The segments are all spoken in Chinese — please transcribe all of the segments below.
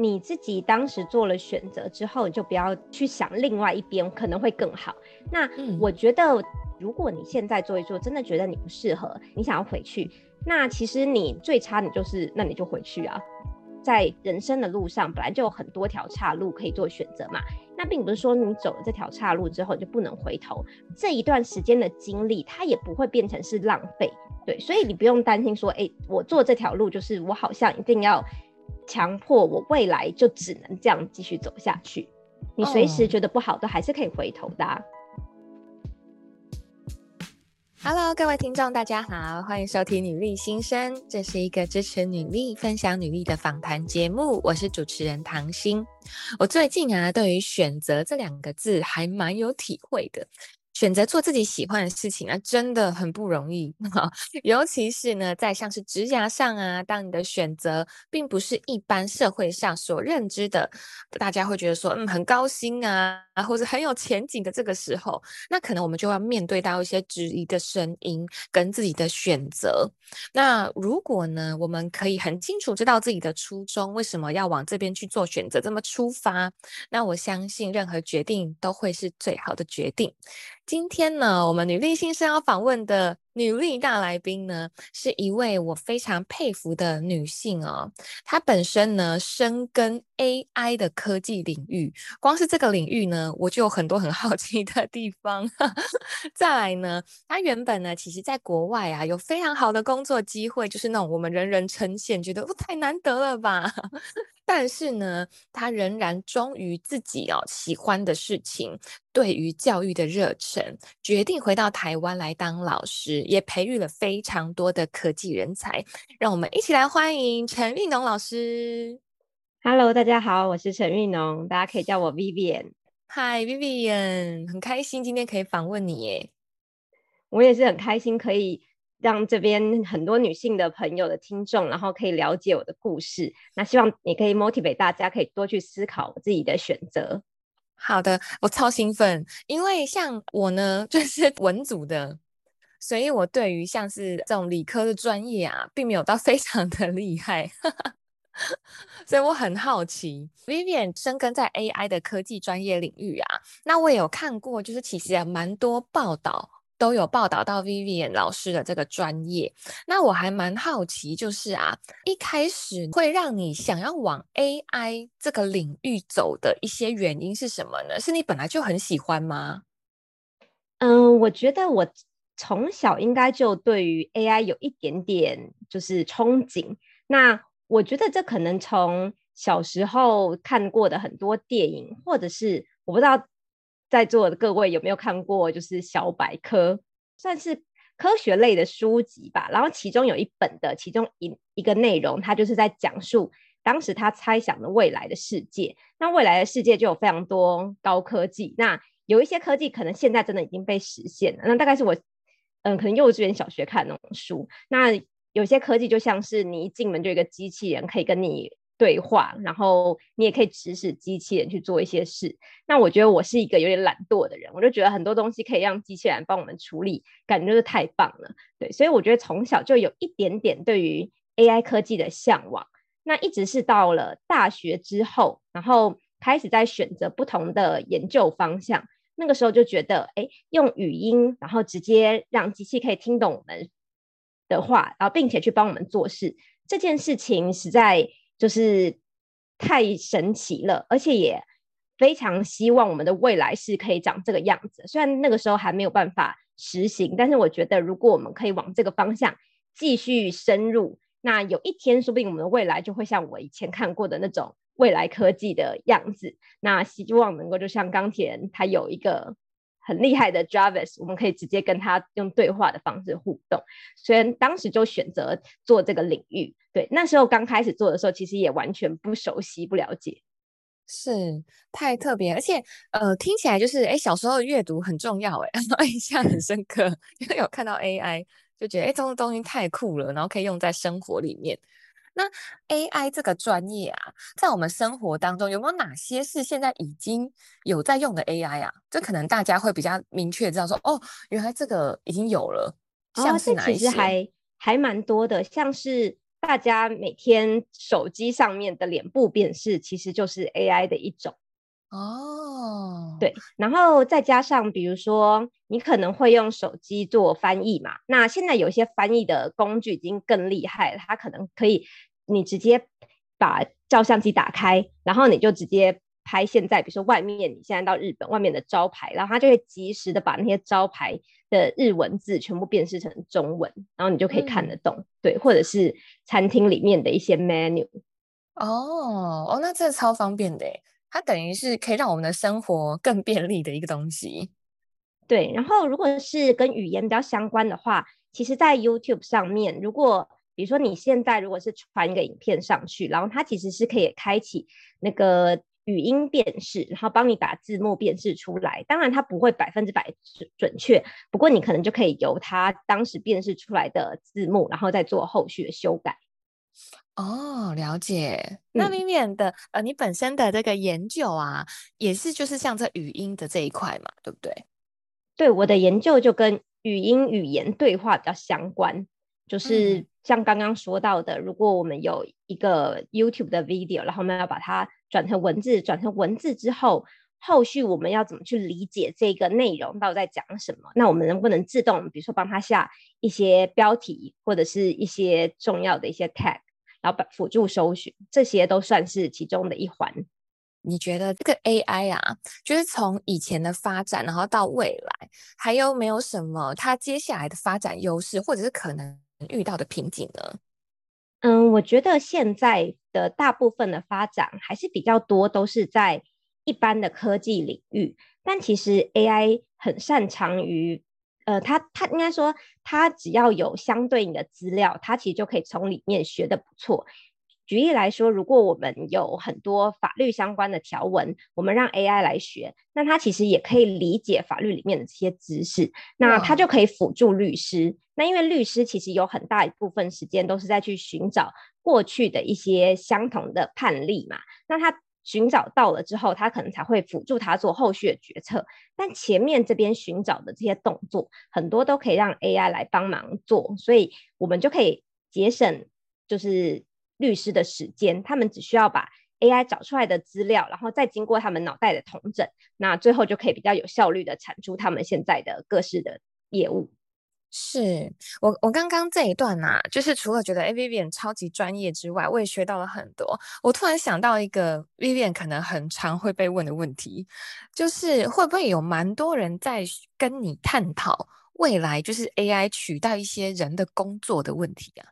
你自己当时做了选择之后，你就不要去想另外一边可能会更好。那我觉得，如果你现在做一做，真的觉得你不适合，你想要回去，那其实你最差你就是，那你就回去啊。在人生的路上，本来就有很多条岔路可以做选择嘛。那并不是说你走了这条岔路之后就不能回头，这一段时间的经历，它也不会变成是浪费。对，所以你不用担心说，哎、欸，我做这条路就是我好像一定要强迫我未来就只能这样继续走下去。你随时觉得不好，都还是可以回头的、啊。Hello，各位听众，大家好，欢迎收听《女力新生》，这是一个支持女力、分享女力的访谈节目。我是主持人唐心。我最近啊，对于“选择”这两个字还蛮有体会的。选择做自己喜欢的事情啊，真的很不容易。尤其是呢，在像是职涯上啊，当你的选择并不是一般社会上所认知的，大家会觉得说，嗯，很高薪啊，或者很有前景的这个时候，那可能我们就要面对到一些质疑的声音跟自己的选择。那如果呢，我们可以很清楚知道自己的初衷，为什么要往这边去做选择，这么出发，那我相信任何决定都会是最好的决定。今天呢，我们女力新生要访问的女力大来宾呢，是一位我非常佩服的女性哦。她本身呢，深耕 AI 的科技领域，光是这个领域呢，我就有很多很好奇的地方。再来呢，她原本呢，其实在国外啊，有非常好的工作机会，就是那种我们人人称羡，觉得哦，太难得了吧。但是呢，他仍然忠于自己哦喜欢的事情，对于教育的热忱，决定回到台湾来当老师，也培育了非常多的科技人才。让我们一起来欢迎陈运农老师。Hello，大家好，我是陈运农，大家可以叫我 Vivian。Hi，Vivian，很开心今天可以访问你耶。我也是很开心可以。让这边很多女性的朋友的听众，然后可以了解我的故事。那希望你可以 motivate 大家，可以多去思考自己的选择。好的，我超兴奋，因为像我呢，就是文组的，所以我对于像是这种理科的专业啊，并没有到 非常的厉害，所以我很好奇，Vivian 深耕在 AI 的科技专业领域啊，那我也有看过，就是其实也蛮多报道。都有报道到 Vivian 老师的这个专业，那我还蛮好奇，就是啊，一开始会让你想要往 AI 这个领域走的一些原因是什么呢？是你本来就很喜欢吗？嗯，我觉得我从小应该就对于 AI 有一点点就是憧憬。那我觉得这可能从小时候看过的很多电影，或者是我不知道。在座的各位有没有看过？就是小百科，算是科学类的书籍吧。然后其中有一本的其中一一个内容，它就是在讲述当时他猜想的未来的世界。那未来的世界就有非常多高科技。那有一些科技可能现在真的已经被实现了。那大概是我嗯，可能幼稚园、小学看那种书。那有些科技就像是你一进门就有一个机器人可以跟你。对话，然后你也可以指使机器人去做一些事。那我觉得我是一个有点懒惰的人，我就觉得很多东西可以让机器人帮我们处理，感觉就是太棒了。对，所以我觉得从小就有一点点对于 AI 科技的向往。那一直是到了大学之后，然后开始在选择不同的研究方向。那个时候就觉得，哎，用语音，然后直接让机器可以听懂我们的话，然后并且去帮我们做事，这件事情实在。就是太神奇了，而且也非常希望我们的未来是可以长这个样子。虽然那个时候还没有办法实行，但是我觉得如果我们可以往这个方向继续深入，那有一天说不定我们的未来就会像我以前看过的那种未来科技的样子。那希望能够就像钢铁人，他有一个。很厉害的 Jarvis，我们可以直接跟他用对话的方式互动。虽然当时就选择做这个领域，对，那时候刚开始做的时候，其实也完全不熟悉、不了解，是太特别，而且呃，听起来就是哎，小时候阅读很重要，哎，印象很深刻，因为有看到 AI，就觉得哎，这种东西太酷了，然后可以用在生活里面。那 AI 这个专业啊，在我们生活当中有没有哪些是现在已经有在用的 AI 啊？这可能大家会比较明确知道说，哦，原来这个已经有了。像是哪一些？哦，这其实还还蛮多的，像是大家每天手机上面的脸部辨识其实就是 AI 的一种哦。对，然后再加上比如说你可能会用手机做翻译嘛，那现在有一些翻译的工具已经更厉害了，它可能可以你直接把照相机打开，然后你就直接。拍现在，比如说外面，你现在到日本外面的招牌，然后它就会及时的把那些招牌的日文字全部辨识成中文，然后你就可以看得懂。嗯、对，或者是餐厅里面的一些 menu。哦哦，那这超方便的，它等于是可以让我们的生活更便利的一个东西。对，然后如果是跟语言比较相关的话，其实，在 YouTube 上面，如果比如说你现在如果是传一个影片上去，然后它其实是可以开启那个。语音辨识，然后帮你把字幕辨识出来。当然，它不会百分之百准准确，不过你可能就可以由它当时辨识出来的字幕，然后再做后续的修改。哦，了解。那 Vivian 的、嗯、呃，你本身的这个研究啊，也是就是像这语音的这一块嘛，对不对？对，我的研究就跟语音语言对话比较相关，就是像刚刚说到的，嗯、如果我们有一个 YouTube 的 video，然后我们要把它。转成文字，转成文字之后，后续我们要怎么去理解这个内容到底在讲什么？那我们能不能自动，比如说帮他下一些标题，或者是一些重要的一些 tag，然后把辅助搜寻，这些都算是其中的一环。你觉得这个 AI 啊，就是从以前的发展，然后到未来，还有没有什么它接下来的发展优势，或者是可能遇到的瓶颈呢？嗯，我觉得现在的大部分的发展还是比较多，都是在一般的科技领域。但其实 AI 很擅长于，呃，它它应该说，它只要有相对应的资料，它其实就可以从里面学的不错。举例来说，如果我们有很多法律相关的条文，我们让 AI 来学，那它其实也可以理解法律里面的这些知识，那它就可以辅助律师。那因为律师其实有很大一部分时间都是在去寻找过去的一些相同的判例嘛，那他寻找到了之后，他可能才会辅助他做后续的决策。但前面这边寻找的这些动作，很多都可以让 AI 来帮忙做，所以我们就可以节省，就是。律师的时间，他们只需要把 AI 找出来的资料，然后再经过他们脑袋的统整，那最后就可以比较有效率的产出他们现在的各式的业务。是我我刚刚这一段呐、啊，就是除了觉得 A Vivian 超级专业之外，我也学到了很多。我突然想到一个 Vivian 可能很常会被问的问题，就是会不会有蛮多人在跟你探讨未来就是 AI 取代一些人的工作的问题啊？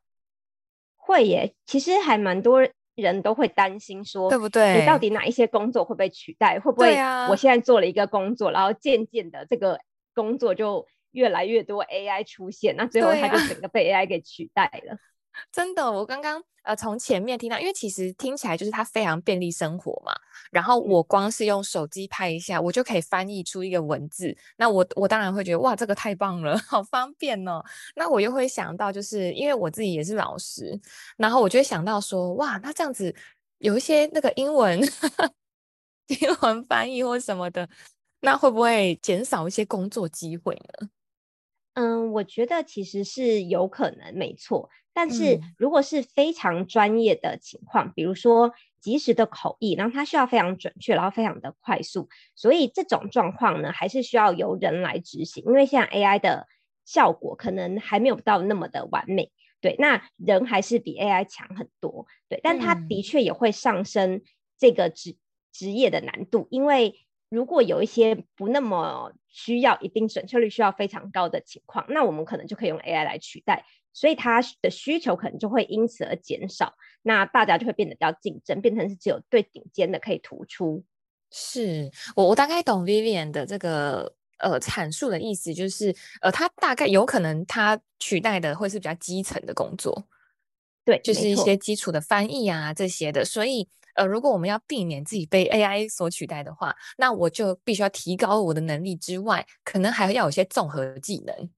会耶，其实还蛮多人都会担心说，对不对？你到底哪一些工作会被取代？会不会我现在做了一个工作，然后渐渐的这个工作就越来越多 AI 出现，那最后它就整个被 AI 给取代了。真的，我刚刚呃从前面听到，因为其实听起来就是它非常便利生活嘛。然后我光是用手机拍一下，我就可以翻译出一个文字。那我我当然会觉得哇，这个太棒了，好方便哦。那我又会想到，就是因为我自己也是老师，然后我就会想到说，哇，那这样子有一些那个英文 英文翻译或什么的，那会不会减少一些工作机会呢？嗯，我觉得其实是有可能，没错。但是如果是非常专业的情况，嗯、比如说及时的口译，然后它需要非常准确，然后非常的快速，所以这种状况呢，还是需要由人来执行，因为现在 AI 的效果可能还没有到那么的完美。对，那人还是比 AI 强很多。对，但它的确也会上升这个职职业的难度，因为如果有一些不那么需要一定准确率需要非常高的情况，那我们可能就可以用 AI 来取代。所以它的需求可能就会因此而减少，那大家就会变得比较竞争，变成是只有最顶尖的可以突出。是我我大概懂 Vivian 的这个呃阐述的意思，就是呃，它大概有可能它取代的会是比较基层的工作，对，就是一些基础的翻译啊这些的。所以呃，如果我们要避免自己被 AI 所取代的话，那我就必须要提高我的能力之外，可能还要有一些综合技能。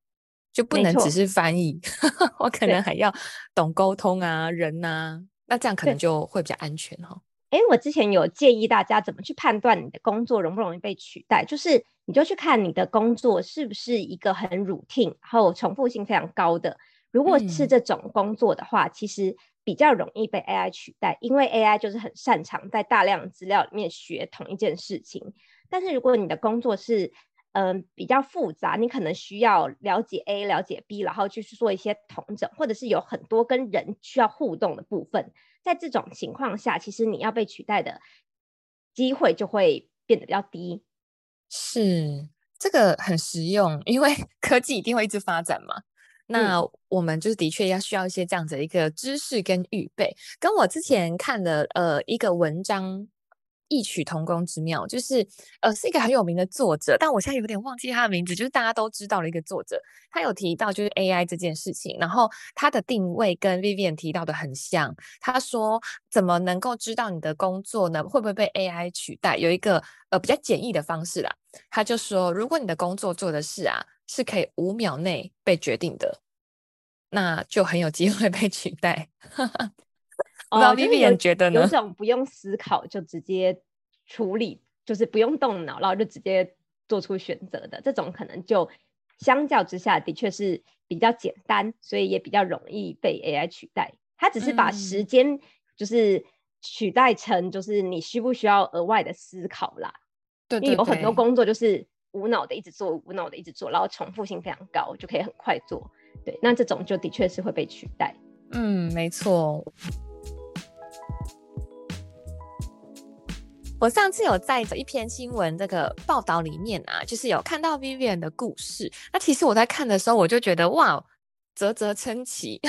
就不能只是翻译，我可能还要懂沟通啊，人啊，那这样可能就会比较安全哈。哎，我之前有建议大家怎么去判断你的工作容不容易被取代，就是你就去看你的工作是不是一个很 routine，然后重复性非常高的。如果是这种工作的话，嗯、其实比较容易被 AI 取代，因为 AI 就是很擅长在大量资料里面学同一件事情。但是如果你的工作是嗯、呃、比较复杂，你可能需要了解 A、了解 B，然后去做一些同整，或者是有很多跟人需要互动的部分，在这种情况下，其实你要被取代的机会就会变得比较低。是，这个很实用，因为 科技一定会一直发展嘛。那我们就是的确要需要一些这样子的一个知识跟预备，跟我之前看的呃一个文章异曲同工之妙，就是呃是一个很有名的作者，但我现在有点忘记他的名字，就是大家都知道的一个作者，他有提到就是 AI 这件事情，然后他的定位跟 Vivian 提到的很像，他说怎么能够知道你的工作呢会不会被 AI 取代？有一个呃比较简易的方式啦，他就说如果你的工作做的事啊。是可以五秒内被决定的，那就很有机会被取代。不知道 Vivian 觉得呢？有种不用思考就直接处理，就是不用动脑，然后就直接做出选择的这种，可能就相较之下的确是比较简单，所以也比较容易被 AI 取代。它只是把时间就是取代成就是你需不需要额外的思考啦。对，对，对，因为有很多工作就是。无脑的一直做，无脑的一直做，然后重复性非常高，就可以很快做。对，那这种就的确是会被取代。嗯，没错。我上次有在一篇新闻这个报道里面啊，就是有看到 Vivian 的故事。那其实我在看的时候，我就觉得哇，啧啧称奇。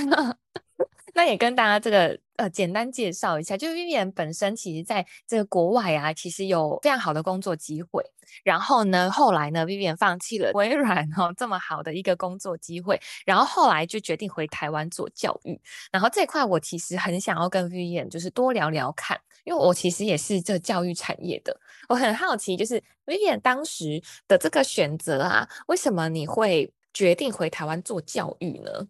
那也跟大家这个呃简单介绍一下，就是 Vivian 本身其实在这个国外啊，其实有非常好的工作机会。然后呢，后来呢，Vivian 放弃了微软、哦、这么好的一个工作机会，然后后来就决定回台湾做教育。然后这块我其实很想要跟 Vivian 就是多聊聊看，因为我其实也是这教育产业的，我很好奇，就是 Vivian 当时的这个选择啊，为什么你会决定回台湾做教育呢？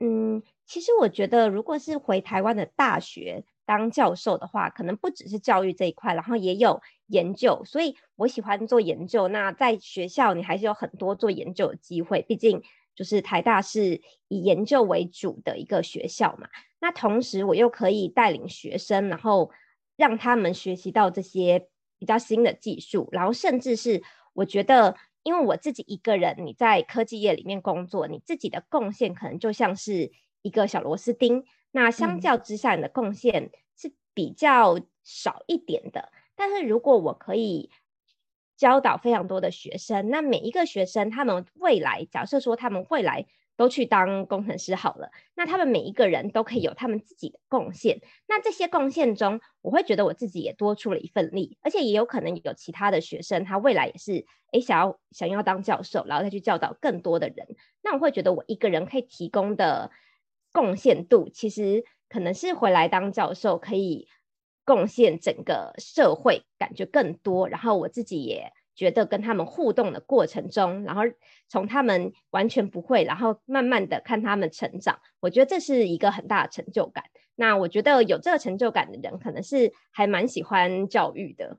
嗯。其实我觉得，如果是回台湾的大学当教授的话，可能不只是教育这一块，然后也有研究。所以我喜欢做研究。那在学校，你还是有很多做研究的机会。毕竟，就是台大是以研究为主的一个学校嘛。那同时，我又可以带领学生，然后让他们学习到这些比较新的技术，然后甚至是我觉得，因为我自己一个人，你在科技业里面工作，你自己的贡献可能就像是。一个小螺丝钉，那相较之下，你的贡献是比较少一点的。嗯。但是如果我可以教导非常多的学生，那每一个学生他们未来，假设说他们未来都去当工程师好了，那他们每一个人都可以有他们自己的贡献。那这些贡献中，我会觉得我自己也多出了一份力，而且也有可能有其他的学生，他未来也是诶想要想要当教授，然后再去教导更多的人。那我会觉得我一个人可以提供的。贡献度其实可能是回来当教授可以贡献整个社会，感觉更多。然后我自己也觉得跟他们互动的过程中，然后从他们完全不会，然后慢慢的看他们成长，我觉得这是一个很大的成就感。那我觉得有这个成就感的人，可能是还蛮喜欢教育的。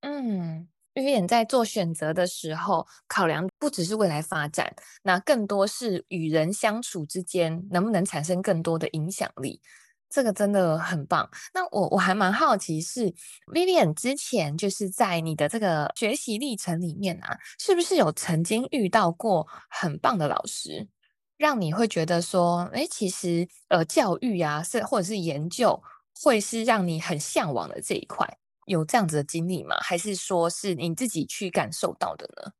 嗯。Vivian 在做选择的时候，考量不只是未来发展，那更多是与人相处之间能不能产生更多的影响力，这个真的很棒。那我我还蛮好奇是，Vivian 之前就是在你的这个学习历程里面啊，是不是有曾经遇到过很棒的老师，让你会觉得说，哎，其实呃教育啊，是或者是研究，会是让你很向往的这一块。有这样子的经历吗？还是说是你自己去感受到的呢？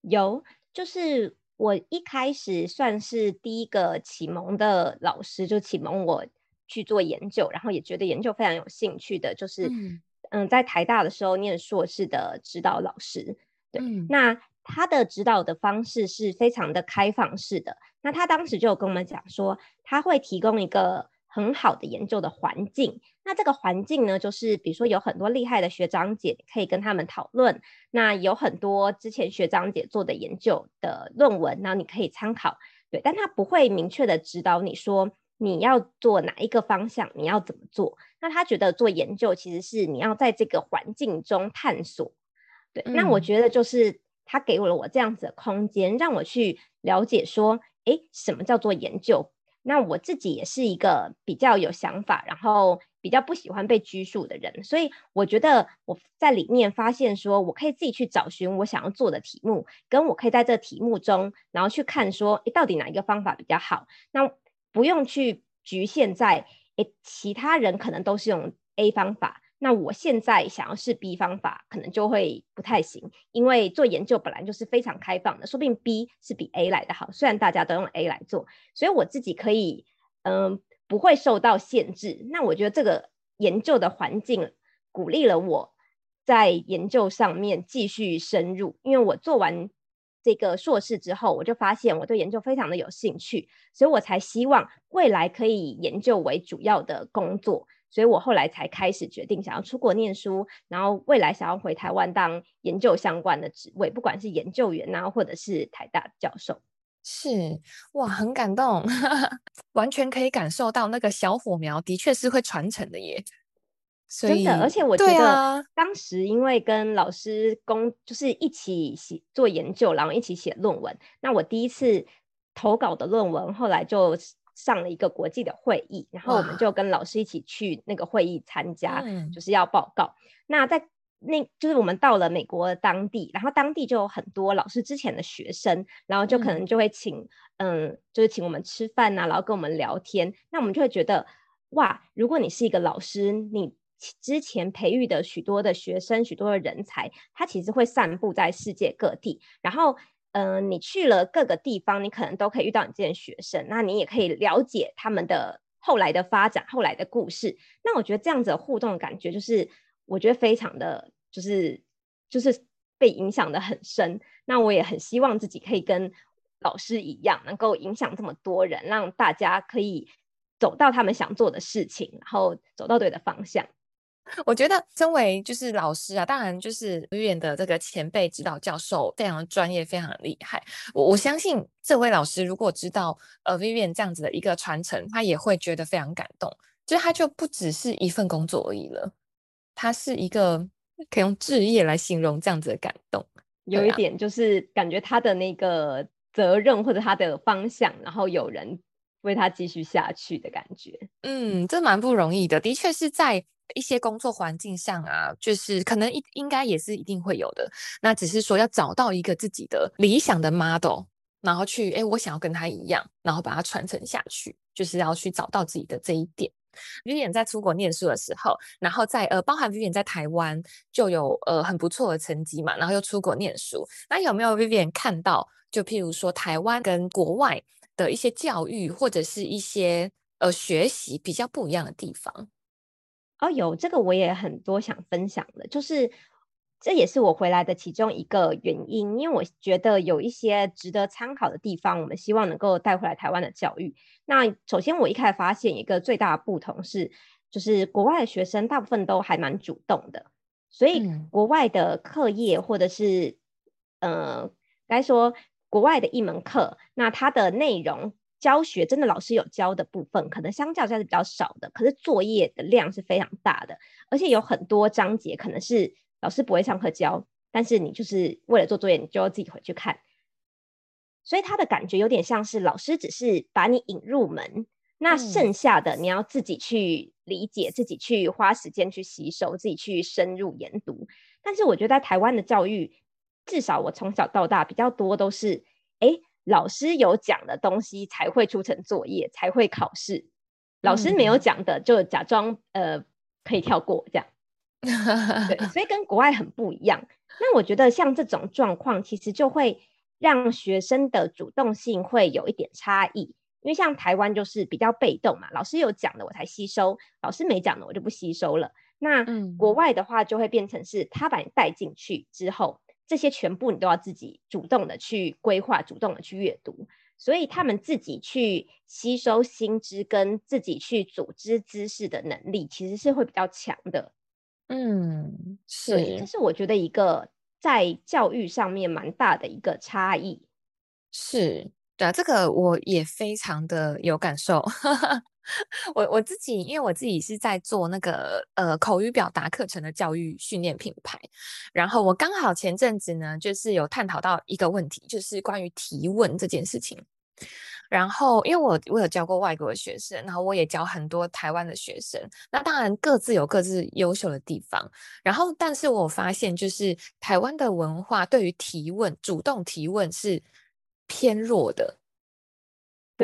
有，就是我一开始算是第一个启蒙的老师，就启蒙我去做研究，然后也觉得研究非常有兴趣的，就是嗯，嗯，在台大的时候念硕士的指导老师。对，嗯，那他的指导的方式是非常的开放式的。那他当时就有跟我们讲说，他会提供一个。很好的研究的环境，那这个环境呢，就是比如说有很多厉害的学长姐可以跟他们讨论，那有很多之前学长姐做的研究的论文，然后你可以参考，对，但他不会明确的指导你说你要做哪一个方向，你要怎么做。那他觉得做研究其实是你要在这个环境中探索，对，嗯、那我觉得就是他给了我这样子的空间，让我去了解说，诶，什么叫做研究？那我自己也是一个比较有想法，然后比较不喜欢被拘束的人，所以我觉得我在里面发现说，我可以自己去找寻我想要做的题目，跟我可以在这题目中，然后去看说，诶，到底哪一个方法比较好？那不用去局限在，诶，其他人可能都是用 A 方法。那我现在想要试 B 方法，可能就会不太行，因为做研究本来就是非常开放的，说不定 B 是比 A 来的好。虽然大家都用 A 来做，所以我自己可以，嗯，不会受到限制。那我觉得这个研究的环境鼓励了我在研究上面继续深入，因为我做完这个硕士之后，我就发现我对研究非常的有兴趣，所以我才希望未来可以研究为主要的工作。所以我后来才开始决定想要出国念书，然后未来想要回台湾当研究相关的职位，不管是研究员啊，或者是台大教授。是哇，很感动，完全可以感受到那个小火苗的确是会传承的耶。真的，而且我觉得当时因为跟老师工就是一起写做研究，然后一起写论文。那我第一次投稿的论文，后来就。上了一个国际的会议，然后我们就跟老师一起去那个会议参加，就是要报告。那在那，就是我们到了美国的当地，然后当地就有很多老师之前的学生，然后就可能就会请，嗯，嗯，就是请我们吃饭呐，然后跟我们聊天。那我们就会觉得，哇，如果你是一个老师，你之前培育的许多的学生，许多的人才，他其实会散布在世界各地，然后。嗯、你去了各个地方，你可能都可以遇到你这些学生，那你也可以了解他们的后来的发展、后来的故事。那我觉得这样子互动的感觉，就是我觉得非常的，就是就是被影响的很深。那我也很希望自己可以跟老师一样，能够影响这么多人，让大家可以走到他们想做的事情，然后走到对的方向。我觉得，身为就是老师啊，当然就是 Vivian 的这个前辈指导教授，非常专业，非常厉害。我我相信这位老师如果知道呃 Vivian 这样子的一个传承，他也会觉得非常感动。就是他就不只是一份工作而已了，他是一个可以用志业来形容这样子的感动。有一点就是感觉他的那个责任或者他的方向，然后有人为他继续下去的感觉。嗯，这蛮不容易的，的确是在。一些工作环境上啊，就是可能应应该也是一定会有的。那只是说要找到一个自己的理想的 model，然后去，哎，我想要跟他一样，然后把它传承下去，就是要去找到自己的这一点。Vivian 在出国念书的时候，然后在呃，包含 Vivian 在台湾就有呃很不错的成绩嘛，然后又出国念书。那有没有 Vivian 看到，就譬如说台湾跟国外的一些教育或者是一些呃学习比较不一样的地方？哦，有这个我也很多想分享的，就是这也是我回来的其中一个原因，因为我觉得有一些值得参考的地方，我们希望能够带回来台湾的教育。那首先我一开始发现一个最大的不同是，就是国外的学生大部分都还蛮主动的，所以国外的课业或者是，嗯、呃，该说国外的一门课，那它的内容。教学真的老师有教的部分，可能相较下是比较少的，可是作业的量是非常大的，而且有很多章节可能是老师不会上课教，但是你就是为了做作业，你就要自己回去看，所以他的感觉有点像是老师只是把你引入门，那剩下的你要自己去理解，自己去花时间去吸收，自己去深入研读。但是我觉得在台湾的教育，至少我从小到大比较多都是，诶。老师有讲的东西才会出成作业，才会考试。老师没有讲的，就假装呃可以跳过这样。对，所以跟国外很不一样。那我觉得像这种状况，其实就会让学生的主动性会有一点差异。因为像台湾就是比较被动嘛，老师有讲的我才吸收，老师没讲的我就不吸收了。那国外的话就会变成是他把你带进去之后。这些全部你都要自己主动的去规划，主动的去阅读，所以他们自己去吸收新知跟自己去组织知识的能力，其实是会比较强的。嗯，是，这是我觉得一个在教育上面蛮大的一个差异。是，对啊，这个我也非常的有感受。我我自己，因为我自己是在做那个呃口语表达课程的教育训练品牌，然后我刚好前阵子呢，就是有探讨到一个问题，就是关于提问这件事情。然后，因为我我有教过外国的学生，然后我也教很多台湾的学生。那当然各自有各自优秀的地方。然后，但是我发现就是台湾的文化对于提问、主动提问是偏弱的，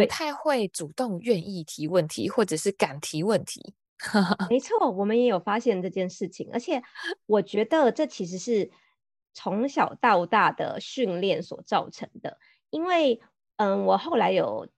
不太会主动愿意提问题，或者是敢提问题。没错，我们也有发现这件事情，而且我觉得这其实是从小到大的训练所造成的。因为，嗯，我后来有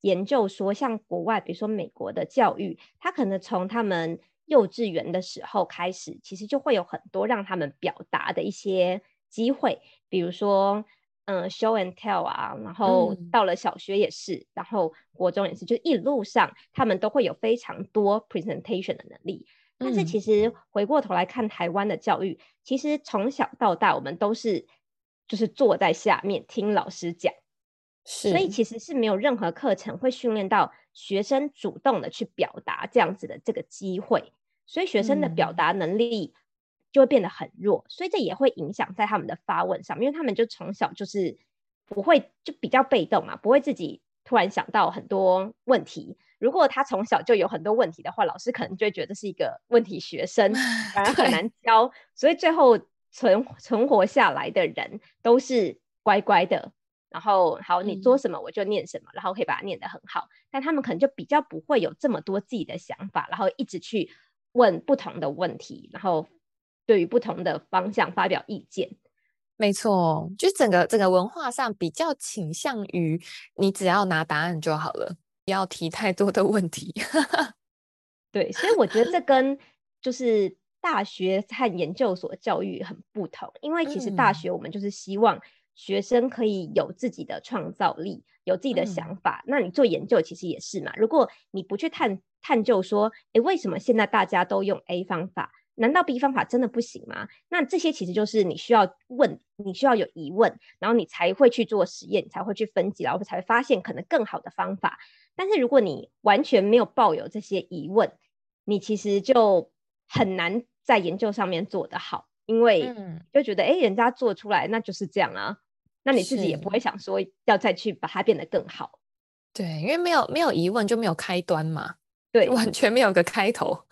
研究说，像国外，比如说美国的教育，他可能从他们幼稚园的时候开始，其实就会有很多让他们表达的一些机会，比如说。嗯，show and tell 啊，然后到了小学也是，嗯、然后国中也是，就一路上他们都会有非常多 presentation 的能力。嗯、但是其实回过头来看台湾的教育，其实从小到大我们都是就是坐在下面听老师讲，是所以其实是没有任何课程会训练到学生主动的去表达这样子的这个机会，所以学生的表达能力。嗯就会变得很弱，所以这也会影响在他们的发问上，因为他们就从小就是不会，就比较被动嘛，不会自己突然想到很多问题。如果他从小就有很多问题的话，老师可能就会觉得是一个问题学生，反而很难教。所以最后存存活下来的人都是乖乖的，然后好，你做什么我就念什么，嗯、然后可以把它念得很好。但他们可能就比较不会有这么多自己的想法，然后一直去问不同的问题，然后。对于不同的方向发表意见，没错，就整个整个文化上比较倾向于你只要拿答案就好了，不要提太多的问题。对，所以我觉得这跟就是大学和研究所教育很不同，因为其实大学我们就是希望学生可以有自己的创造力，有自己的想法。嗯、那你做研究其实也是嘛，如果你不去探探究说，诶，为什么现在大家都用 A 方法？难道 B 方法真的不行吗？那这些其实就是你需要问，你需要有疑问，然后你才会去做实验，你才会去分析，然后才会发现可能更好的方法。但是如果你完全没有抱有这些疑问，你其实就很难在研究上面做得好，因为就觉得哎、嗯，人家做出来那就是这样啊，那你自己也不会想说要再去把它变得更好。对，因为没有没有疑问就没有开端嘛，对，完全没有个开头。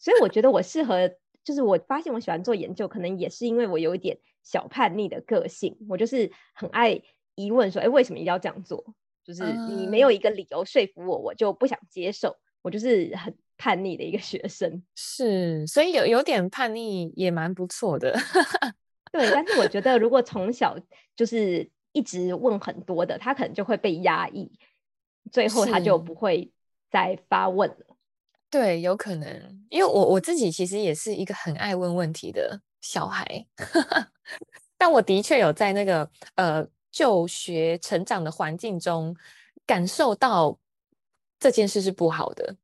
所以我觉得我适合，就是我发现我喜欢做研究，可能也是因为我有一点小叛逆的个性。我就是很爱疑问，说，哎，为什么一定要这样做？就是你没有一个理由说服我，我就不想接受。我就是很叛逆的一个学生。是，所以有有点叛逆也蛮不错的。对，但是我觉得如果从小就是一直问很多的，他可能就会被压抑，最后他就不会再发问了。对，有可能，因为我我自己其实也是一个很爱问问题的小孩，但我的确有在那个呃就学成长的环境中感受到这件事是不好的，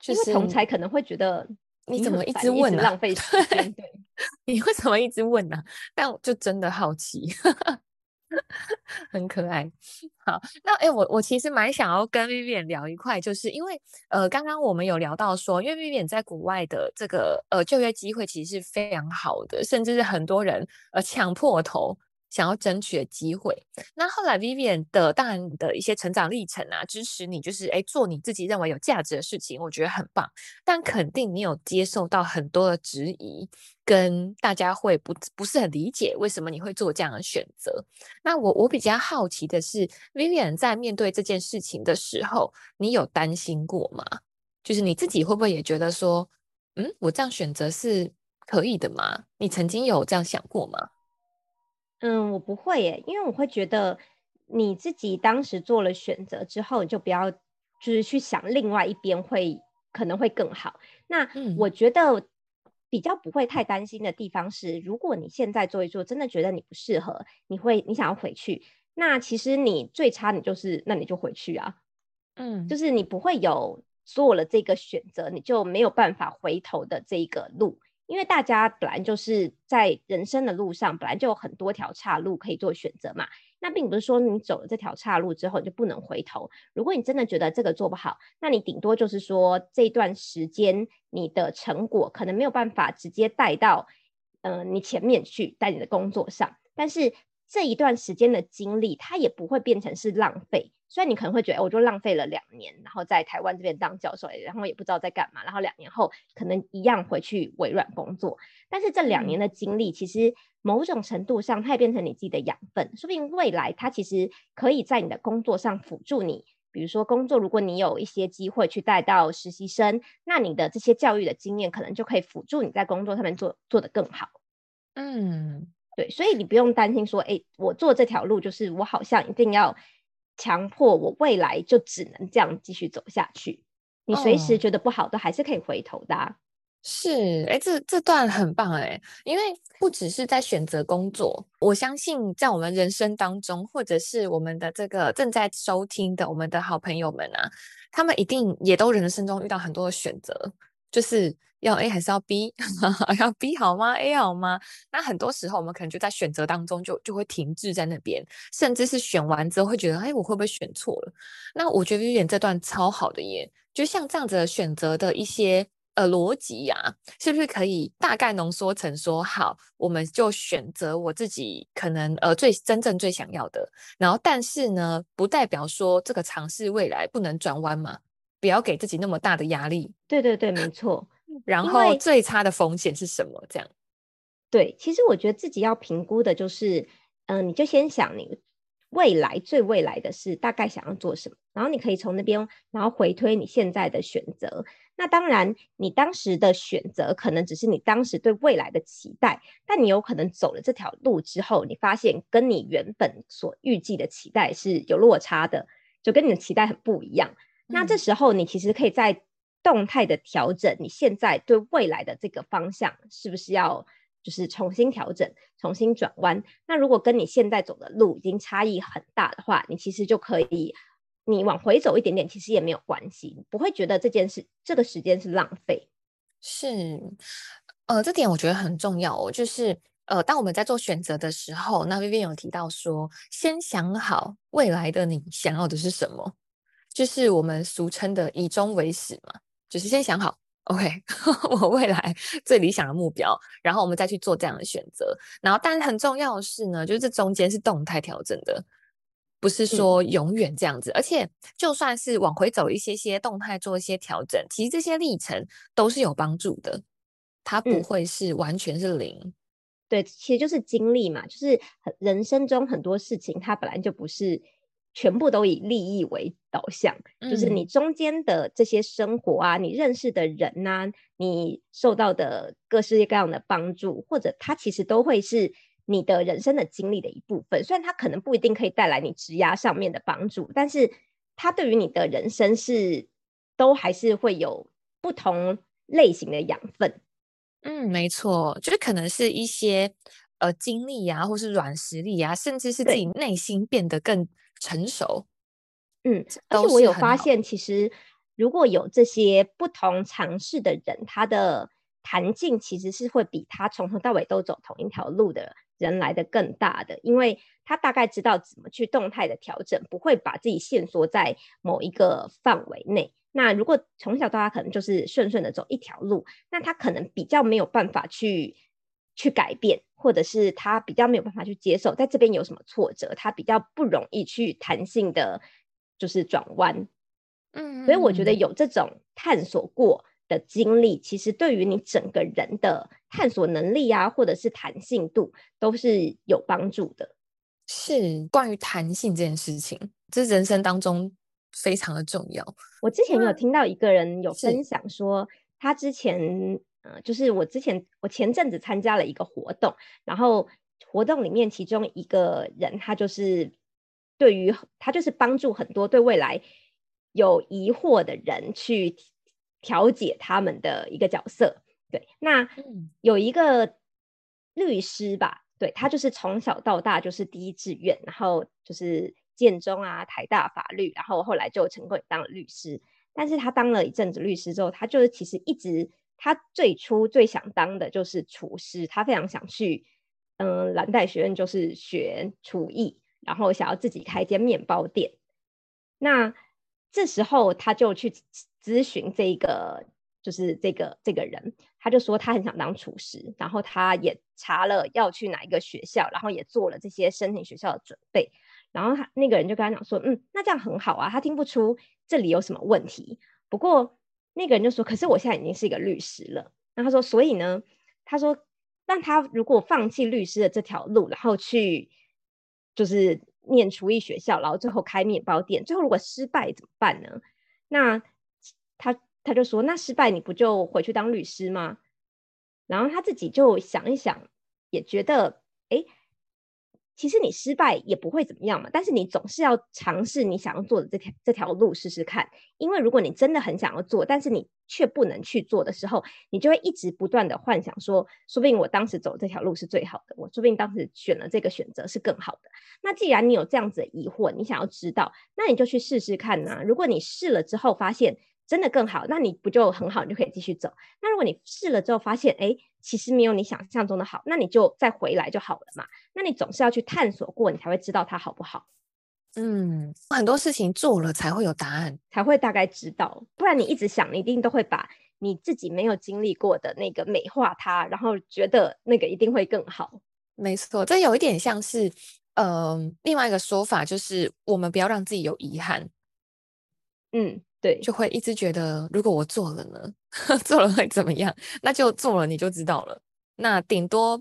就是同才可能会觉得你怎么一直问呢？浪费时间，对，你为什么一直问呢？但我就真的好奇。很可爱，好，那哎，我我其实蛮想要跟 Vivian 聊一块，就是因为呃，刚刚我们有聊到说，因为 Vivian 在国外的这个呃就业机会其实是非常好的，甚至是很多人呃抢破头。想要争取的机会，那后来 Vivian 的当然的一些成长历程啊，支持你就是诶做你自己认为有价值的事情，我觉得很棒。但肯定你有接受到很多的质疑，跟大家会不不是很理解为什么你会做这样的选择。那我我比较好奇的是，Vivian 在面对这件事情的时候，你有担心过吗？就是你自己会不会也觉得说，嗯，我这样选择是可以的吗？你曾经有这样想过吗？嗯，我不会耶，因为我会觉得你自己当时做了选择之后，你就不要就是去想另外一边会可能会更好。那我觉得比较不会太担心的地方是，如果你现在做一做，真的觉得你不适合，你会你想要回去，那其实你最差你就是那你就回去啊，嗯，就是你不会有做了这个选择，你就没有办法回头的这一个路。因为大家本来就是在人生的路上，本来就有很多条岔路可以做选择嘛。那并不是说你走了这条岔路之后你就不能回头。如果你真的觉得这个做不好，那你顶多就是说这段时间你的成果可能没有办法直接带到，呃，你前面去，在你的工作上。但是这一段时间的经历，它也不会变成是浪费。虽然你可能会觉得，我就浪费了两年，然后在台湾这边当教授，然后也不知道在干嘛，然后两年后可能一样回去微软工作。但是这两年的经历，其实某种程度上，它也变成你自己的养分，说不定未来它其实可以在你的工作上辅助你。比如说工作，如果你有一些机会去带到实习生，那你的这些教育的经验，可能就可以辅助你在工作上面做做得更好。嗯，对，所以你不用担心说，哎，我做这条路就是我好像一定要。强迫我未来就只能这样继续走下去，你随时觉得不好都还是可以回头的啊。是，哎，这这段很棒哎，因为不只是在选择工作，我相信在我们人生当中，或者是我们的这个正在收听的我们的好朋友们啊，他们一定也都人生中遇到很多的选择，就是。要 A 还是要 B？要 B 好吗？A 好吗？那很多时候我们可能就在选择当中就就会停滞在那边，甚至是选完之后会觉得，哎，我会不会选错了？那我觉得 Vivian 这段超好的耶，就像这样子的选择的一些呃逻辑呀、是不是可以大概浓缩成说，好，我们就选择我自己可能呃最真正最想要的，然后但是呢，不代表说这个尝试未来不能转弯嘛，不要给自己那么大的压力。对对对，没错。然后最差的风险是什么？这样，对，其实我觉得自己要评估的就是，嗯、呃，你就先想你未来最未来的是大概想要做什么，然后你可以从那边，然后回推你现在的选择。那当然，你当时的选择可能只是你当时对未来的期待，但你有可能走了这条路之后，你发现跟你原本所预计的期待是有落差的，就跟你的期待很不一样。嗯、那这时候你其实可以在动态的调整，你现在对未来的这个方向是不是要就是重新调整、重新转弯？那如果跟你现在走的路已经差异很大的话，你其实就可以你往回走一点点，其实也没有关系，不会觉得这件事这个时间是浪费。是，呃，这点我觉得很重要哦，就是呃，当我们在做选择的时候，那 Vivian 有提到说，先想好未来的你想要的是什么，就是我们俗称的以终为始嘛。就是先想好，OK，我未来 最理想的目标，然后我们再去做这样的选择。然后，但是很重要的是呢，就是这中间是动态调整的，不是说永远这样子。嗯、而且，就算是往回走一些些动态做一些调整，其实这些历程都是有帮助的，它不会是完全是零。嗯、对，其实就是经历嘛，就是人生中很多事情，它本来就不是。全部都以利益为导向，嗯、就是你中间的这些生活啊，你认识的人呐、啊，你受到的各式各样的帮助，或者它其实都会是你的人生的经历的一部分。虽然它可能不一定可以带来你职涯上面的帮助，但是它对于你的人生是都还是会有不同类型的养分。嗯，没错，就是可能是一些呃经历啊，或是软实力啊，甚至是自己内心变得更。成熟，嗯，而且我有发现，其实如果有这些不同尝试的人，他的弹性其实是会比他从头到尾都走同一条路的人来的更大的，因为他大概知道怎么去动态的调整，不会把自己限缩在某一个范围内。那如果从小到大可能就是顺顺的走一条路，那他可能比较没有办法去。去改变，或者是他比较没有办法去接受，在这边有什么挫折，他比较不容易去弹性的，就是转弯。嗯，所以我觉得有这种探索过的经历，其实对于你整个人的探索能力啊，或者是弹性度，都是有帮助的。是关于弹性这件事情，这是人生当中非常的重要。我之前有听到一个人有分享说，他之前。嗯，就是我之前我前阵子参加了一个活动，然后活动里面其中一个人，他就是对于他就是帮助很多对未来有疑惑的人去调解他们的一个角色。对，那有一个律师吧，对，他就是从小到大就是第一志愿，然后就是建中啊、台大法律，然后后来就成功当了律师。但是他当了一阵子律师之后，他就是其实一直。他最初最想当的就是厨师，他非常想去，嗯，蓝带学院就是学厨艺，然后想要自己开一间面包店。那这时候他就去咨询这个就是这个这个人，他就说他很想当厨师，然后他也查了要去哪一个学校，然后也做了这些申请学校的准备。然后他那个人就跟他讲说，嗯，那这样很好啊，他听不出这里有什么问题。不过那个人就说，可是我现在已经是一个律师了。那他说，所以呢，他说，那他如果放弃律师的这条路，然后去就是念厨艺学校，然后最后开面包店，最后如果失败怎么办呢？那他。他就说：“那失败你不就回去当律师吗？”然后他自己就想一想，也觉得，哎，其实你失败也不会怎么样嘛。但是你总是要尝试你想要做的这条这条路试试看。因为如果你真的很想要做，但是你却不能去做的时候，你就会一直不断的幻想说，说不定我当时走这条路是最好的，我说不定当时选了这个选择是更好的。那既然你有这样子的疑惑，你想要知道，那你就去试试看呢。如果你试了之后发现，真的更好，那你不就很好，你就可以继续走。那如果你试了之后发现，哎，其实没有你想象中的好，那你就再回来就好了嘛。那你总是要去探索过，你才会知道它好不好。嗯，很多事情做了才会有答案，才会大概知道。不然你一直想，你一定都会把你自己没有经历过的那个美化它，然后觉得那个一定会更好。没错，这有一点像是，嗯、呃，另外一个说法就是，我们不要让自己有遗憾。嗯。对，就会一直觉得，如果我做了呢，做了会怎么样？那就做了，你就知道了。那顶多，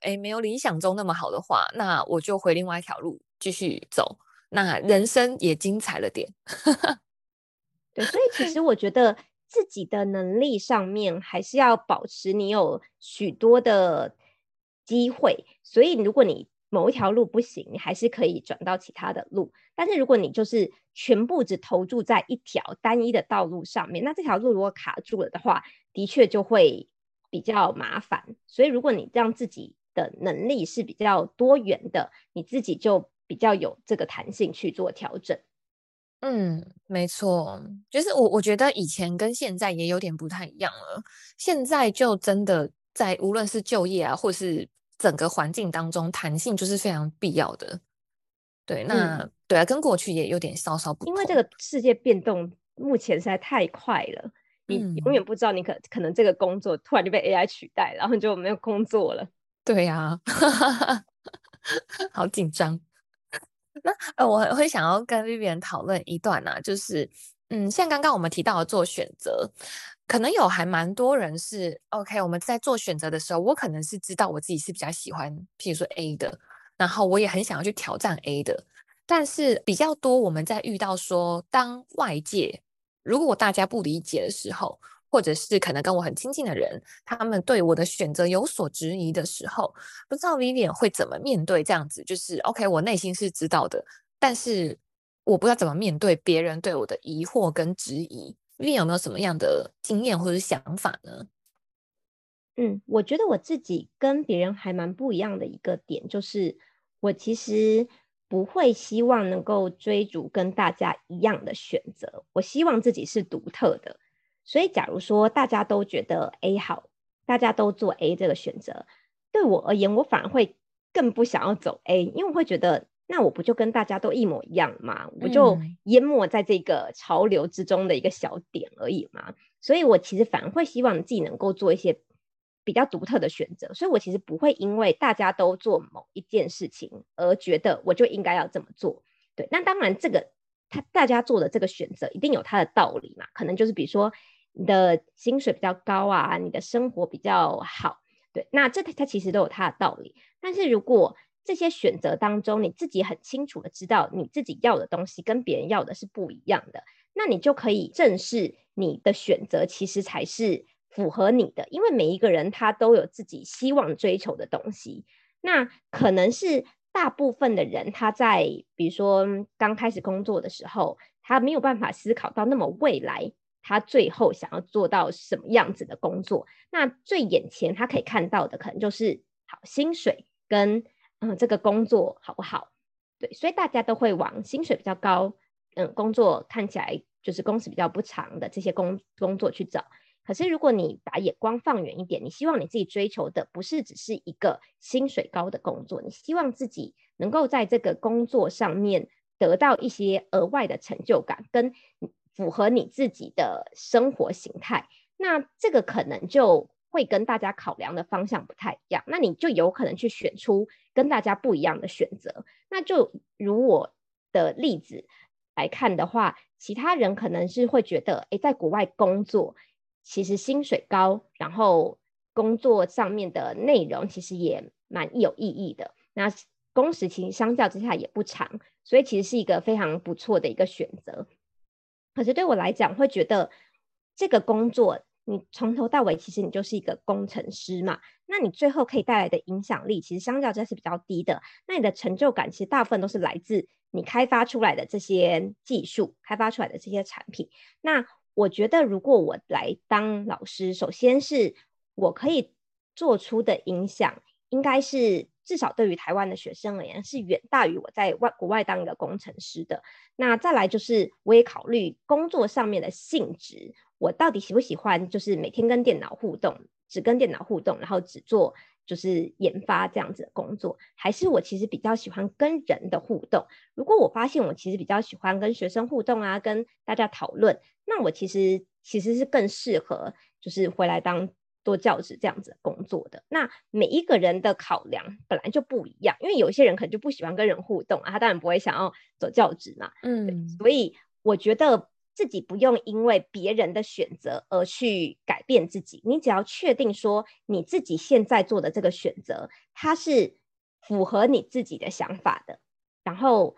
哎，没有理想中那么好的话，那我就回另外一条路继续走。那人生也精彩了点。对，所以其实我觉得自己的能力上面还是要保持，你有许多的机会。所以如果你某一条路不行，你还是可以转到其他的路。但是如果你就是全部只投注在一条单一的道路上面，那这条路如果卡住了的话，的确就会比较麻烦。所以如果你让自己的能力是比较多元的，你自己就比较有这个弹性去做调整。嗯，没错，就是我我觉得以前跟现在也有点不太一样了。现在就真的在无论是就业啊，或是整个环境当中，弹性就是非常必要的。对，那、嗯、对啊，跟过去也有点稍稍不同。因为这个世界变动目前实在太快了，你永远不知道你可可能这个工作突然就被 AI 取代，然后你就没有工作了。对呀、啊，好紧张。那呃，我会想要跟 Vivian 讨论一段呢、啊，就是嗯，像刚刚我们提到的做选择。可能有还蛮多人是 OK，我们在做选择的时候，我可能是知道我自己是比较喜欢，譬如说 A 的，然后我也很想要去挑战 A 的。但是比较多我们在遇到说，当外界如果大家不理解的时候，或者是可能跟我很亲近的人，他们对我的选择有所质疑的时候，不知道 Vivian 会怎么面对这样子？就是 OK，我内心是知道的，但是我不知道怎么面对别人对我的疑惑跟质疑。你有没有什么样的经验或者想法呢？嗯，我觉得我自己跟别人还蛮不一样的一个点，就是我其实不会希望能够追逐跟大家一样的选择，我希望自己是独特的。所以，假如说大家都觉得 A 好，大家都做 A 这个选择，对我而言，我反而会更不想要走 A，因为我会觉得。那我不就跟大家都一模一样吗？我就淹没在这个潮流之中的一个小点而已嘛。所以我其实反而会希望自己能够做一些比较独特的选择。所以我其实不会因为大家都做某一件事情而觉得我就应该要这么做。对，那当然这个他大家做的这个选择一定有他的道理嘛。可能就是比如说你的薪水比较高啊，你的生活比较好。对，那这它其实都有它的道理。但是如果这些选择当中，你自己很清楚的知道你自己要的东西跟别人要的是不一样的，那你就可以正视你的选择其实才是符合你的，因为每一个人他都有自己希望追求的东西。那可能是大部分的人他在比如说刚开始工作的时候，他没有办法思考到那么未来他最后想要做到什么样子的工作。那最眼前他可以看到的可能就是好薪水跟。嗯，这个工作好不好？对，所以大家都会往薪水比较高，嗯，工作看起来就是工时比较不长的这些工工作去找。可是如果你把眼光放远一点，你希望你自己追求的不是只是一个薪水高的工作，你希望自己能够在这个工作上面得到一些额外的成就感，跟符合你自己的生活形态。那这个可能就会跟大家考量的方向不太一样，那你就有可能去选出跟大家不一样的选择。那就如我的例子来看的话，其他人可能是会觉得，诶，在国外工作其实薪水高，然后工作上面的内容其实也蛮有意义的。那工时其实相较之下也不长，所以其实是一个非常不错的一个选择。可是对我来讲，会觉得这个工作。你从头到尾，其实你就是一个工程师嘛，那你最后可以带来的影响力，其实相较之下是比较低的。那你的成就感，其实大部分都是来自你开发出来的这些技术，开发出来的这些产品。那我觉得，如果我来当老师，首先是我可以做出的影响，应该是至少对于台湾的学生而言，是远大于我在外国外当一个工程师的。那再来就是，我也考虑工作上面的性质。我到底喜不喜欢，就是每天跟电脑互动，只跟电脑互动，然后只做就是研发这样子的工作，还是我其实比较喜欢跟人的互动？如果我发现我其实比较喜欢跟学生互动啊，跟大家讨论，那我其实其实是更适合就是回来当做教职这样子的工作的。那每一个人的考量本来就不一样，因为有些人可能就不喜欢跟人互动啊，他当然不会想要走教职嘛。嗯，所以我觉得。自己不用因为别人的选择而去改变自己，你只要确定说你自己现在做的这个选择，它是符合你自己的想法的，然后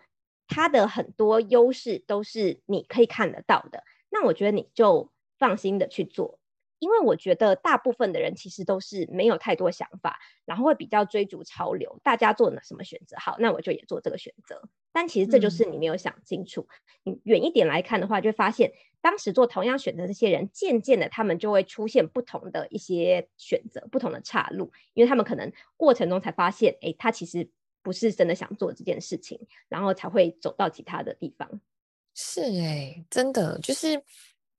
它的很多优势都是你可以看得到的，那我觉得你就放心的去做。因为我觉得大部分的人其实都是没有太多想法，然后会比较追逐潮流。大家做了什么选择，好，那我就也做这个选择。但其实这就是你没有想清楚。嗯、你远一点来看的话，就会发现当时做同样选择这些人，渐渐的他们就会出现不同的一些选择，不同的岔路，因为他们可能过程中才发现，哎，他其实不是真的想做这件事情，然后才会走到其他的地方。是哎，真的就是。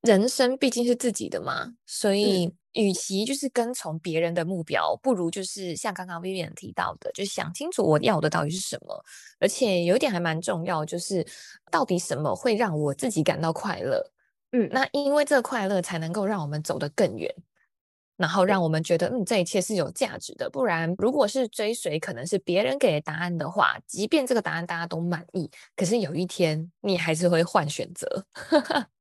人生毕竟是自己的嘛，所以与其就是跟从别人的目标，不如就是像刚刚 Vivian 提到的，就想清楚我要的到底是什么。而且有一点还蛮重要，就是到底什么会让我自己感到快乐？嗯，那因为这个快乐才能够让我们走得更远，然后让我们觉得嗯，这一切是有价值的。不然，如果是追随可能是别人给的答案的话，即便这个答案大家都满意，可是有一天你还是会换选择。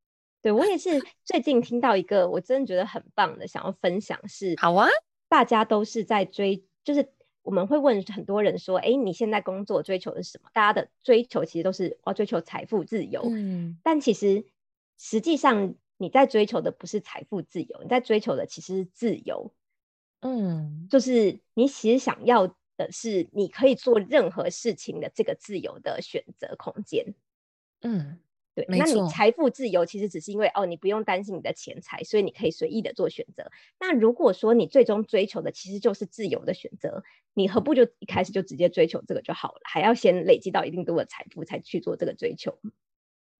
对，我也是 最近听到一个我真的觉得很棒的，想要分享是，好啊，大家都是在追，就是我们会问很多人说，哎，你现在工作追求的是什么？大家的追求其实都是我要追求财富自由，嗯，但其实实际上你在追求的不是财富自由，你在追求的其实是自由，嗯，就是你其实想要的是你可以做任何事情的这个自由的选择空间，嗯。对，那你财富自由其实只是因为哦，你不用担心你的钱财，所以你可以随意的做选择。那如果说你最终追求的其实就是自由的选择，你何不就一开始就直接追求这个就好了？还要先累积到一定多的财富才去做这个追求？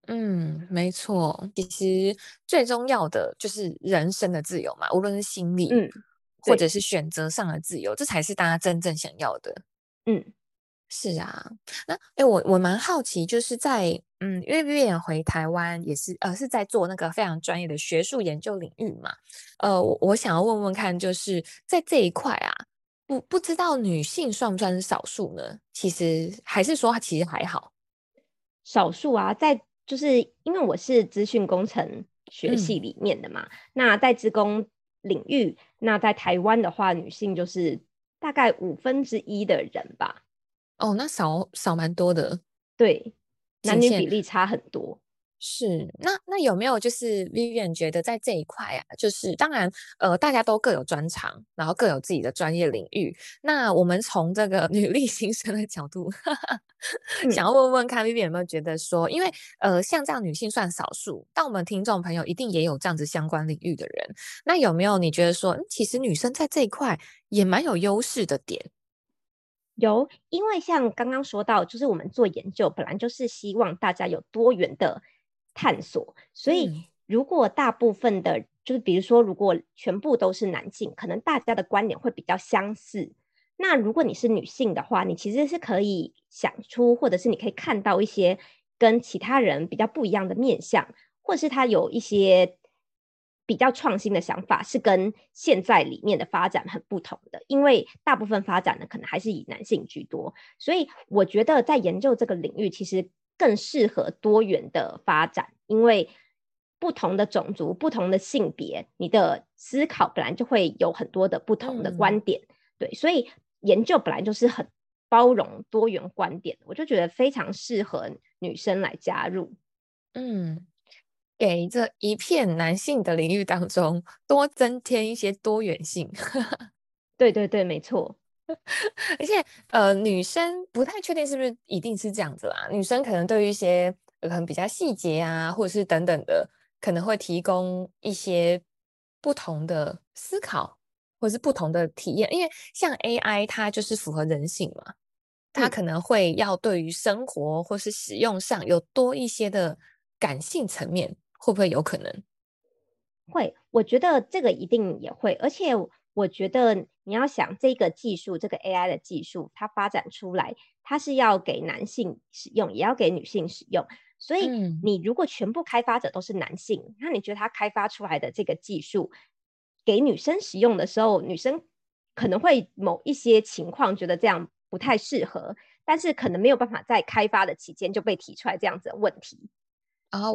嗯，没错。其实最重要的就是人生的自由嘛，无论是心理，嗯，或者是选择上的自由，这才是大家真正想要的。嗯。是啊，那哎，我我蛮好奇，就是在嗯，因为 Vivian 回台湾也是呃，是在做那个非常专业的学术研究领域嘛，呃，我我想要问问看，就是在这一块啊，不不知道女性算不算是少数呢？其实还是说它其实还好，少数啊，在就是因为我是资讯工程学系里面的嘛，嗯、那在职工领域，那在台湾的话，女性就是大概五分之一的人吧。哦，那少少蛮多的，对，男女比例差很多。是，那那有没有就是 Vivian 觉得在这一块啊，就是当然，呃，大家都各有专长，然后各有自己的专业领域。那我们从这个女力新生的角度，哈哈想要问问看 Vivian 有没有觉得说，因为呃，像这样女性算少数，但我们听众朋友一定也有这样子相关领域的人。那有没有你觉得说，嗯，其实女生在这一块也蛮有优势的点？有，因为像刚刚说到，就是我们做研究本来就是希望大家有多元的探索，所以如果大部分的，嗯、就是比如说如果全部都是男性，可能大家的观点会比较相似。那如果你是女性的话，你其实是可以想出，或者是你可以看到一些跟其他人比较不一样的面相，或者是他有一些比较创新的想法，是跟现在里面的发展很不同的。因为大部分发展呢，可能还是以男性居多，所以我觉得在研究这个领域，其实更适合多元的发展，因为不同的种族、不同的性别，你的思考本来就会有很多的不同的观点，嗯、对，所以研究本来就是很包容多元观点，我就觉得非常适合女生来加入，嗯。给这一片男性的领域当中多增添一些多元性，对对对，没错。而且呃，女生不太确定是不是一定是这样子啦。女生可能对于一些可能比较细节啊，或者是等等的，可能会提供一些不同的思考，或者是不同的体验。因为像 AI，它就是符合人性嘛，它可能会要对于生活或是使用上有多一些的感性层面。会不会有可能？会，我觉得这个一定也会。而且我觉得你要想这个技术，这个 AI 的技术，它发展出来，它是要给男性使用，也要给女性使用。所以你如果全部开发者都是男性，嗯、那你觉得他开发出来的这个技术给女生使用的时候，女生可能会某一些情况觉得这样不太适合，但是可能没有办法在开发的期间就被提出来这样子的问题。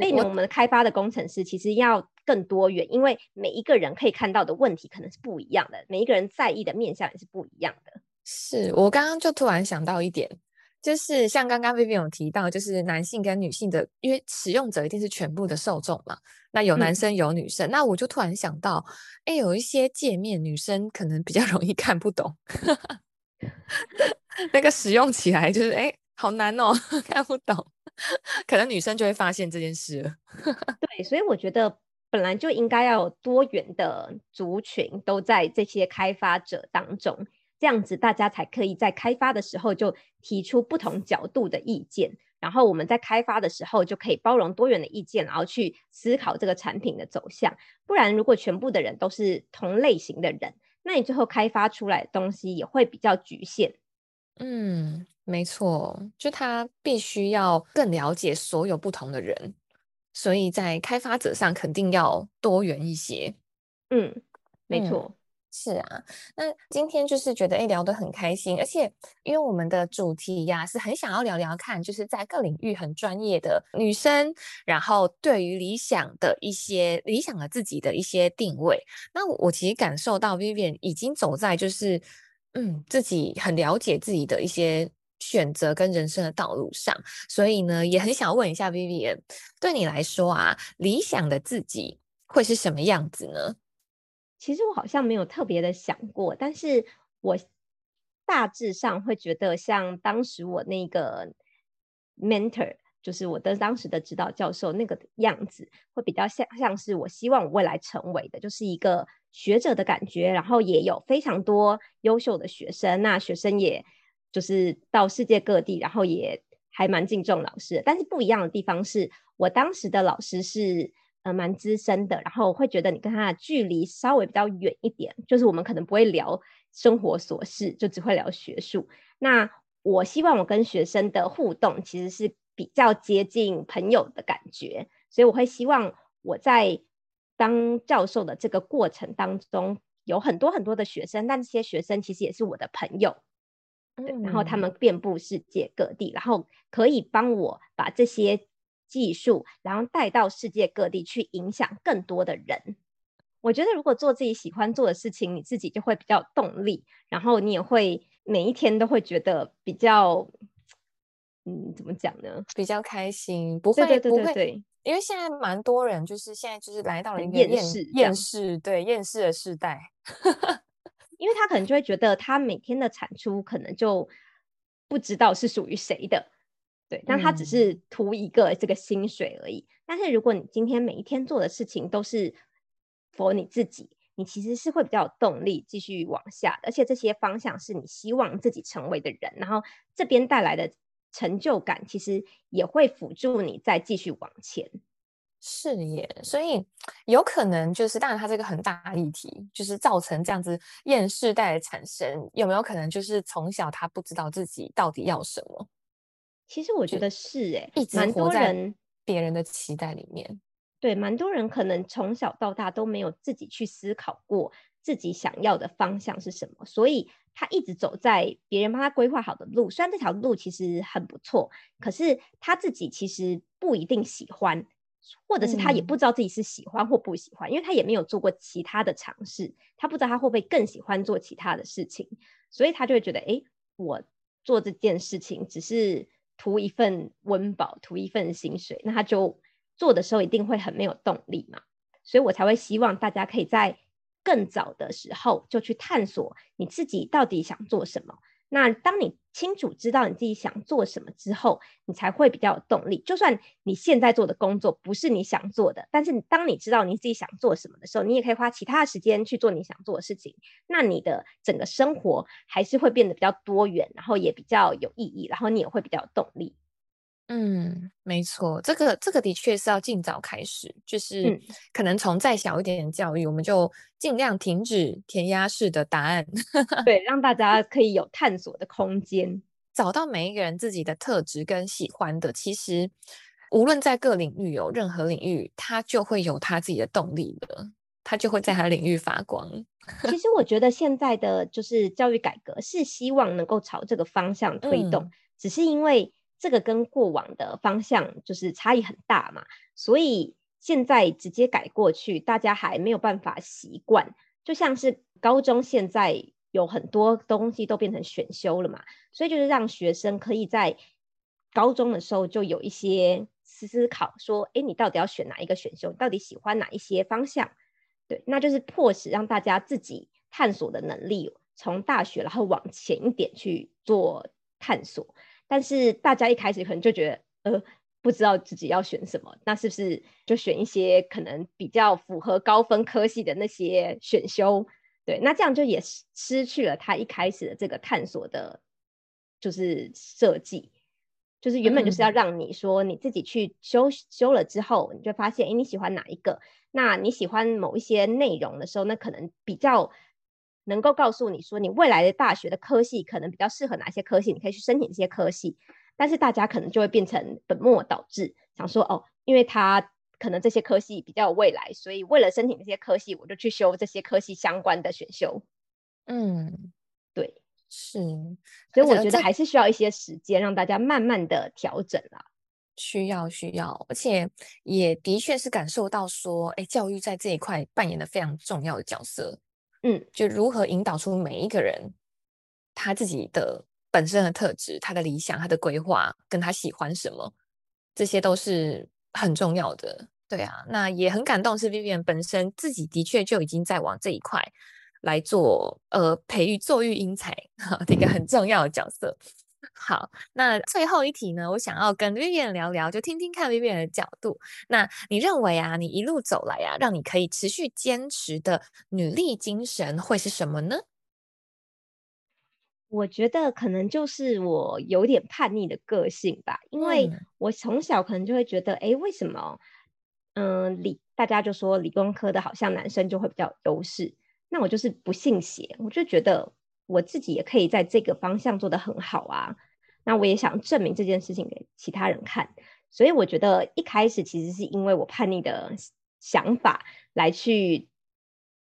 所以呢，我们开发的工程师其实要更多元，因为每一个人可以看到的问题可能是不一样的，每一个人在意的面向也是不一样的。是我刚刚就突然想到一点，就是像刚刚 Vivian 有提到，就是男性跟女性的，因为使用者一定是全部的受众嘛，那有男生有女生，嗯、那我就突然想到，哎，有一些界面女生可能比较容易看不懂，那个使用起来就是哎，好难哦，看不懂。可能女生就会发现这件事了。对，所以我觉得本来就应该要有多元的族群都在这些开发者当中，这样子大家才可以在开发的时候就提出不同角度的意见，然后我们在开发的时候就可以包容多元的意见，然后去思考这个产品的走向。不然，如果全部的人都是同类型的人，那你最后开发出来的东西也会比较局限。嗯。没错，就他必须要更了解所有不同的人，所以在开发者上肯定要多元一些。嗯，没错，嗯、是啊。那今天就是觉得诶聊得很开心，而且因为我们的主题呀是很想要聊聊看，就是在各领域很专业的女生，然后对于理想的一些理想的自己的一些定位。那我其实感受到 Vivian 已经走在就是嗯自己很了解自己的一些。选择跟人生的道路上，所以呢，也很想问一下 Vivian，对你来说啊，理想的自己会是什么样子呢？其实我好像没有特别的想过，但是我大致上会觉得，像当时我那个 mentor，就是我的当时的指导教授那个样子，会比较像像是我希望我未来成为的，就是一个学者的感觉，然后也有非常多优秀的学生，那学生也。就是到世界各地，然后也还蛮敬重老师的。但是不一样的地方是，我当时的老师是呃蛮资深的，然后会觉得你跟他的距离稍微比较远一点，就是我们可能不会聊生活琐事，就只会聊学术。那我希望我跟学生的互动其实是比较接近朋友的感觉，所以我会希望我在当教授的这个过程当中有很多很多的学生，但这些学生其实也是我的朋友。然后他们遍布世界各地，然后可以帮我把这些技术，然后带到世界各地去影响更多的人。我觉得如果做自己喜欢做的事情，你自己就会比较有动力，然后你也会每一天都会觉得比较，嗯，怎么讲呢？比较开心，不会，对对对对对，因为现在蛮多人就是现在就是来到了一个厌世厌世，对厌世的时代。因为他可能就会觉得他每天的产出可能就不知道是属于谁的，对，但他只是图一个这个薪水而已。嗯。但是如果你今天每一天做的事情都是 for 你自己，你其实是会比较有动力继续往下，而且这些方向是你希望自己成为的人，然后这边带来的成就感其实也会辅助你再继续往前。是耶，所以有可能就是，当然它是一个很大的议题，就是造成这样子厌世代的产生，有没有可能就是从小他不知道自己到底要什么？其实我觉得是诶，一直活在别人的期待里面。对，蛮多人可能从小到大都没有自己去思考过自己想要的方向是什么，所以他一直走在别人帮他规划好的路。虽然这条路其实很不错，可是他自己其实不一定喜欢，或者是他也不知道自己是喜欢或不喜欢，嗯、因为他也没有做过其他的尝试，他不知道他会不会更喜欢做其他的事情，所以他就会觉得，哎，我做这件事情只是图一份温饱，图一份薪水，那他就。做的时候一定会很没有动力嘛，所以我才会希望大家可以在更早的时候就去探索你自己到底想做什么。那当你清楚知道你自己想做什么之后，你才会比较有动力。就算你现在做的工作不是你想做的，但是当你知道你自己想做什么的时候，你也可以花其他的时间去做你想做的事情。那你的整个生活还是会变得比较多元，然后也比较有意义，然后你也会比较有动力。嗯，没错，这个这个的确是要尽早开始，就是可能从再小一点点教育，我们就尽量停止填鸭式的答案，对，让大家可以有探索的空间，找到每一个人自己的特质跟喜欢的。其实无论在各领域有任何领域，他就会有他自己的动力的，他就会在他的领域发光。其实我觉得现在的就是教育改革是希望能够朝这个方向推动，嗯、只是因为。这个跟过往的方向就是差异很大嘛，所以现在直接改过去，大家还没有办法习惯。就像是高中现在有很多东西都变成选修了嘛，所以就是让学生可以在高中的时候就有一些思考，说，诶，你到底要选哪一个选修？你到底喜欢哪一些方向？对，那就是迫使让大家自己探索的能力，从大学然后往前一点去做探索。但是大家一开始可能就觉得，呃，不知道自己要选什么，那是不是就选一些可能比较符合高分科系的那些选修？对，那这样就也失去了他一开始的这个探索的，就是设计，就是原本就是要让你说你自己去修修了之后，你就发现，哎，你喜欢哪一个？那你喜欢某一些内容的时候，那可能比较。能够告诉你说，你未来的大学的科系可能比较适合哪些科系，你可以去申请这些科系。但是大家可能就会变成本末倒置，想说哦，因为他可能这些科系比较有未来，所以为了申请这些科系，我就去修这些科系相关的选修。嗯，对，是，所以我觉得还是需要一些时间让大家慢慢的调整啦。需要需要，而且也的确是感受到说，哎，教育在这一块扮演了非常重要的角色。嗯，就如何引导出每一个人他自己的本身的特质、他的理想、他的规划，跟他喜欢什么，这些都是很重要的。对啊，那也很感动，是 Vivian 本身自己的确就已经在往这一块来做，呃，培育作育英才 的一个很重要的角色。好，那最后一题呢，我想要跟 Vivian 聊聊，就听听看 Vivian 的角度。那你认为啊，你一路走来啊，让你可以持续坚持的女力精神会是什么呢？我觉得可能就是我有点叛逆的个性吧，因为我从小可能就会觉得，哎、嗯，为什么，嗯、呃，理大家就说理工科的好像男生就会比较有优势，那我就是不信邪，我就觉得。我自己也可以在这个方向做得很好啊，那我也想证明这件事情给其他人看，所以我觉得一开始其实是因为我叛逆的想法来去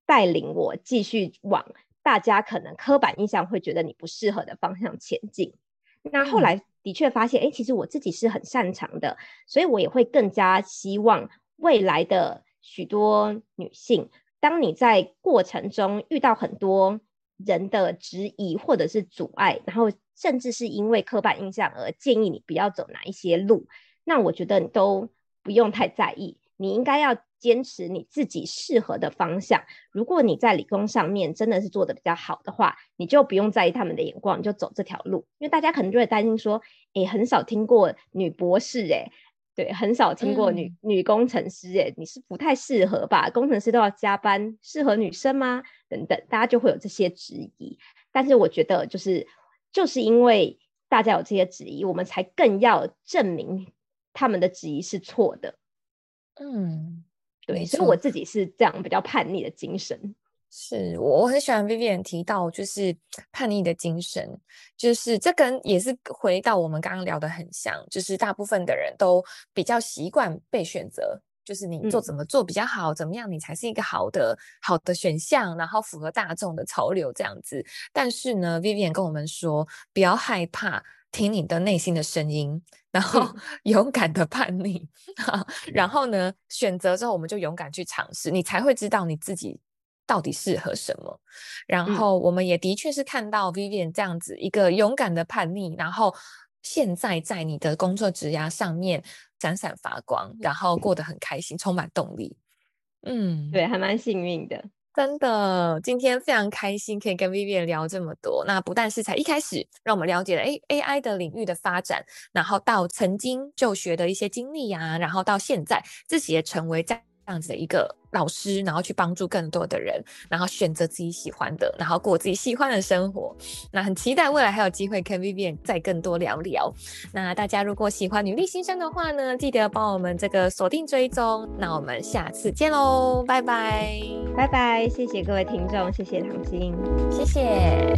带领我继续往大家可能刻板印象会觉得你不适合的方向前进。那后来的确发现，哎，其实我自己是很擅长的，所以我也会更加希望未来的许多女性，当你在过程中遇到很多。人的质疑或者是阻碍，然后甚至是因为刻板印象而建议你不要走哪一些路，那我觉得你都不用太在意，你应该要坚持你自己适合的方向。如果你在理工上面真的是做得比较好的话，你就不用在意他们的眼光，你就走这条路。因为大家可能就会担心说，诶，很少听过女博士，诶。对，很少听过女、嗯、女工程师，哎，你是不太适合吧？工程师都要加班，适合女生吗？等等，大家就会有这些质疑。但是我觉得，就是就是因为大家有这些质疑，我们才更要证明他们的质疑是错的。嗯，对，所以我自己是这样比较叛逆的精神。是我我很喜欢 Vivian 提到，就是叛逆的精神，就是这跟也是回到我们刚刚聊的很像，就是大部分的人都比较习惯被选择，就是你做怎么做比较好，嗯、怎么样你才是一个好的好的选项，然后符合大众的潮流这样子。但是呢，Vivian 跟我们说，不要害怕听你的内心的声音，然后 勇敢的叛逆，嗯、然后呢，选择之后我们就勇敢去尝试，你才会知道你自己到底适合什么。然后我们也的确是看到 Vivian 这样子一个勇敢的叛逆，然后。现在在你的工作职涯上面闪闪发光，然后过得很开心，充满动力。嗯，对，还蛮幸运的，真的。今天非常开心可以跟 Vivian 聊这么多。那不但是才一开始让我们了解了 A AI 的领域的发展，然后到曾经就学的一些经历呀、啊，然后到现在自己也成为在。这样子的一个老师然后去帮助更多的人然后选择自己喜欢的然后过自己喜欢的生活。那很期待未来还有机会跟 vivian 再更多聊聊。那大家如果喜欢女力新生的话呢记得帮我们这个锁定追踪。那我们下次见喽拜拜。拜拜谢谢各位听众谢谢唐晶。谢谢。